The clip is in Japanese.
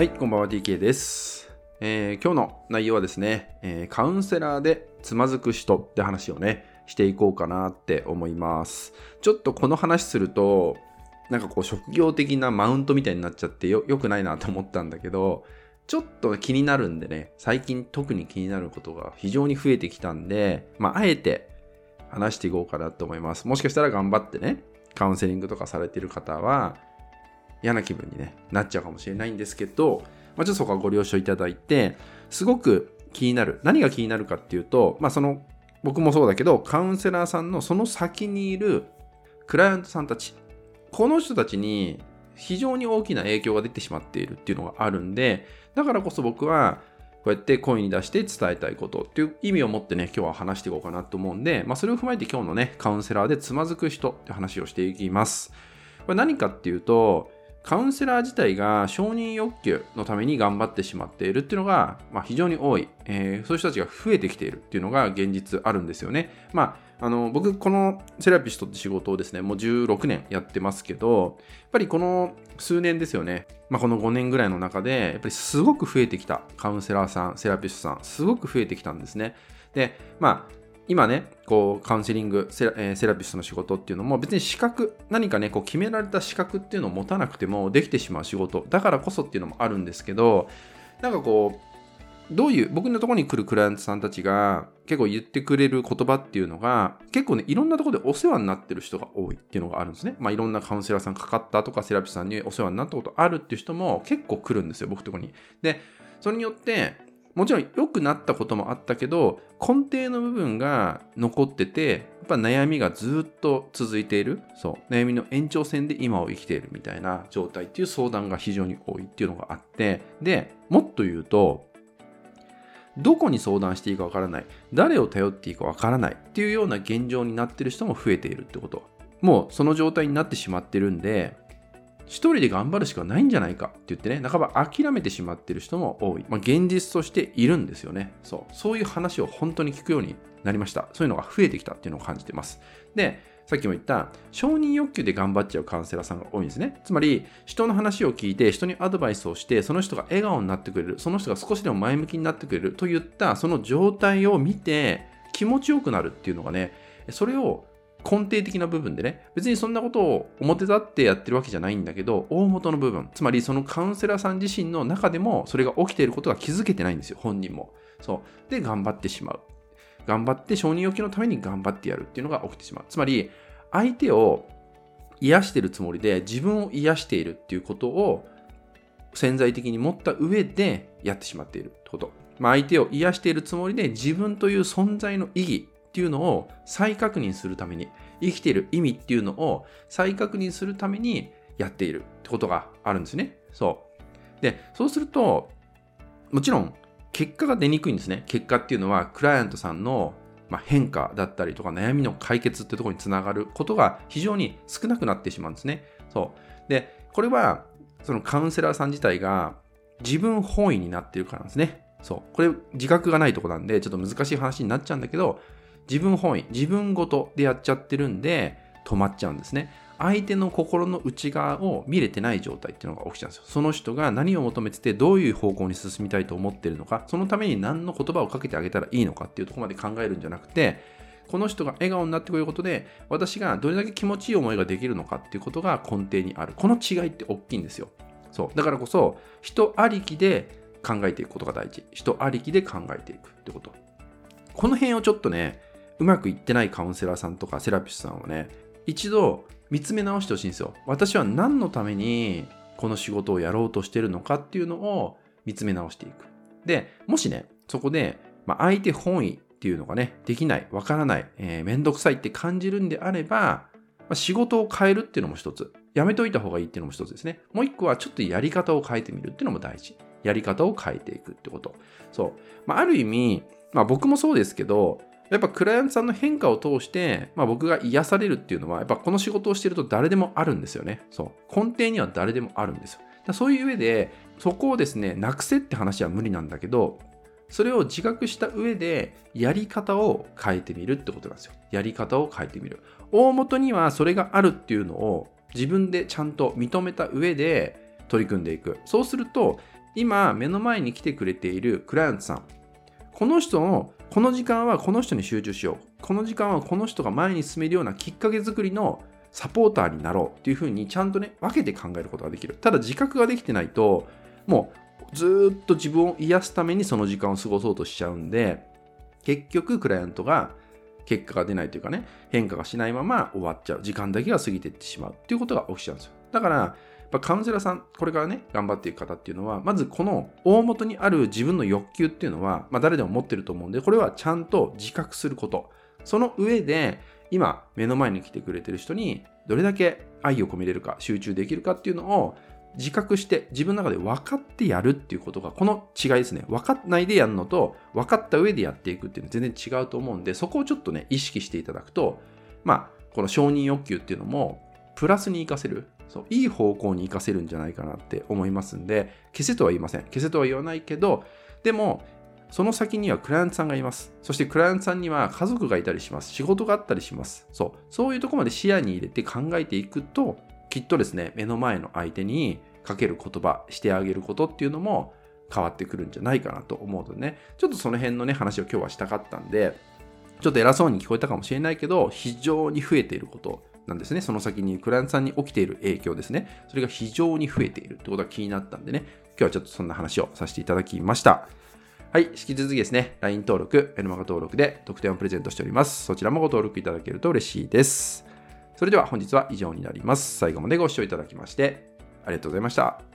はい、こんばんは DK です。えー今日の内容はですね、えーカウンセラーでつまずく人って話をね、していこうかなって思います。ちょっとこの話すると、なんかこう職業的なマウントみたいになっちゃってよ良くないなと思ったんだけど、ちょっと気になるんでね、最近特に気になることが非常に増えてきたんで、まあ、あえて話していこうかなと思います。もしかしたら頑張ってね、カウンセリングとかされてる方は、嫌な気分に、ね、なっちゃうかもしれないんですけど、まあ、ちょっとそこはご了承いただいて、すごく気になる。何が気になるかっていうと、まあ、その、僕もそうだけど、カウンセラーさんのその先にいるクライアントさんたち、この人たちに非常に大きな影響が出てしまっているっていうのがあるんで、だからこそ僕は、こうやって声に出して伝えたいことっていう意味を持ってね、今日は話していこうかなと思うんで、まあ、それを踏まえて今日のね、カウンセラーでつまずく人って話をしていきます。これ何かっていうと、カウンセラー自体が承認欲求のために頑張ってしまっているっていうのが、まあ、非常に多い、えーそういう人たちが増えてきているっていうのが現実あるんですよね。まあ、あの僕このセラピストって仕事をですねもう16年やってますけどやっぱりこの数年ですよね、まあ、この5年ぐらいの中でやっぱりすごく増えてきたカウンセラーさんセラピストさんすごく増えてきたんですね。でまあ今ね、こう、カウンセリングセラ、えーセラピストの仕事っていうのも別に資格、何かね、こう決められた資格っていうのを持たなくてもできてしまう仕事、だからこそっていうのもあるんですけど、なんかこう、どういう、僕のところに来るクライアントさんたちが結構言ってくれる言葉っていうのが、結構ね、いろんなところでお世話になってる人が多いっていうのがあるんですね。まあいろんなカウンセラーさんかかったとか、セラピストさんにお世話になったことあるっていう人も結構来るんですよ、僕とこに。で、それによって、もちろん良くなったこともあったけど根底の部分が残っててやっぱ悩みがずっと続いている。そう。悩みの延長線で今を生きているみたいな状態っていう相談が非常に多いっていうのがあって。でもっと言うとどこに相談していいかわからない。誰を頼っていいかわからないっていうような現状になってる人も増えているってこと。もうその状態になってしまってるんで一人で頑張るしかないんじゃないかって言ってね、半ば諦めてしまってる人も多い。まあ、現実としているんですよね。そう。そういう話を本当に聞くようになりました。そういうのが増えてきたっていうのを感じてます。で、さっきも言った承認欲求で頑張っちゃうカウンセラーさんが多いんですね。つまり、人の話を聞いて、人にアドバイスをして、その人が笑顔になってくれる、その人が少しでも前向きになってくれるといった、その状態を見て、気持ちよくなるっていうのがね、それを根底的な部分でね、別にそんなことを表立ってやってるわけじゃないんだけど、大元の部分、つまりそのカウンセラーさん自身の中でも、それが起きていることが気づけてないんですよ、本人も。そう。で、頑張ってしまう。頑張って承認欲求のために頑張ってやるっていうのが起きてしまう。つまり、相手を癒してるつもりで、自分を癒しているっていうことを潜在的に持った上でやってしまっているってこと。まあ、相手を癒しているつもりで、自分という存在の意義、っていうのを再確認するために生きている意味っていうのを再確認するためにやっているってことがあるんですね。そう。で、そうすると、もちろん結果が出にくいんですね。結果っていうのはクライアントさんの変化だったりとか悩みの解決ってところにつながることが非常に少なくなってしまうんですね。そう。で、これはそのカウンセラーさん自体が自分本位になっているからなんですね。そう。これ自覚がないとこなんでちょっと難しい話になっちゃうんだけど、自分本位、自分ごとでやっちゃってるんで、止まっちゃうんですね。相手の心の内側を見れてない状態っていうのが起きちゃうんですよ。その人が何を求めてて、どういう方向に進みたいと思ってるのか、そのために何の言葉をかけてあげたらいいのかっていうとこまで考えるんじゃなくて、この人が笑顔になってくれることで、私がどれだけ気持ちいい思いができるのかっていうことが根底にある。この違いって大きいんですよ。そう。だからこそ、人ありきで考えていくことが大事。人ありきで考えていくってこと。この辺をちょっとね、うまくいってないカウンセラーさんとかセラピストさんはね、一度見つめ直してほしいんですよ。私は何のためにこの仕事をやろうとしてるのかっていうのを見つめ直していく。で、もしね、そこで、まあ、相手本位っていうのがね、できない、わからない、えー、めんどくさいって感じるんであれば、まあ、仕事を変えるっていうのも一つ。やめといた方がいいっていうのも一つですね。もう一個はちょっとやり方を変えてみるっていうのも大事。やり方を変えていくってこと。そう。まあ、ある意味、まあ僕もそうですけど、やっぱクライアントさんの変化を通して、まあ、僕が癒されるっていうのは、やっぱこの仕事をしていると誰でもあるんですよね。そう。根底には誰でもあるんですよ。だそういう上で、そこをですね、なくせって話は無理なんだけど、それを自覚した上で、やり方を変えてみるってことなんですよ。やり方を変えてみる。大元にはそれがあるっていうのを自分でちゃんと認めた上で取り組んでいく。そうすると、今目の前に来てくれているクライアントさんこの人のこの時間はこの人に集中しよう。この時間はこの人が前に進めるようなきっかけ作りのサポーターになろうっていうふうにちゃんとね分けて考えることができる。ただ自覚ができてないともうずっと自分を癒すためにその時間を過ごそうとしちゃうんで結局クライアントが結果が出ないというかね変化がしないまま終わっちゃう。時間だけが過ぎていってしまうっていうことが起きちゃうんですよ。だからカウンセラーさん、これからね、頑張っていく方っていうのは、まずこの大元にある自分の欲求っていうのは、まあ、誰でも持ってると思うんで、これはちゃんと自覚すること。その上で、今、目の前に来てくれてる人に、どれだけ愛を込めれるか、集中できるかっていうのを、自覚して自分の中で分かってやるっていうことが、この違いですね。分かんないでやるのと、分かった上でやっていくっていうのは全然違うと思うんで、そこをちょっとね、意識していただくと、まあ、この承認欲求っていうのも、プラスに活かせる。そう、いい方向に活かせるんじゃないかなって思いますんで、消せとは言いません。消せとは言わないけど、でも、その先にはクライアントさんがいます。そしてクライアントさんには家族がいたりします。仕事があったりします。そう。そういうとこまで視野に入れて考えていくと、きっとですね、目の前の相手にかける言葉、してあげることっていうのも変わってくるんじゃないかなと思うのでね、ちょっとその辺のね、話を今日はしたかったんで、ちょっと偉そうに聞こえたかもしれないけど、非常に増えていることなんですね。その先にクライアントさんに起きている影響ですね。それが非常に増えているってことが気になったんでね、今日はちょっとそんな話をさせていただきました。はい、引き続きですね、LINE 登録、メルマガ登録で特典をプレゼントしております。そちらもご登録いただけると嬉しいです。それでは本日は以上になります。最後までご視聴いただきましてありがとうございました。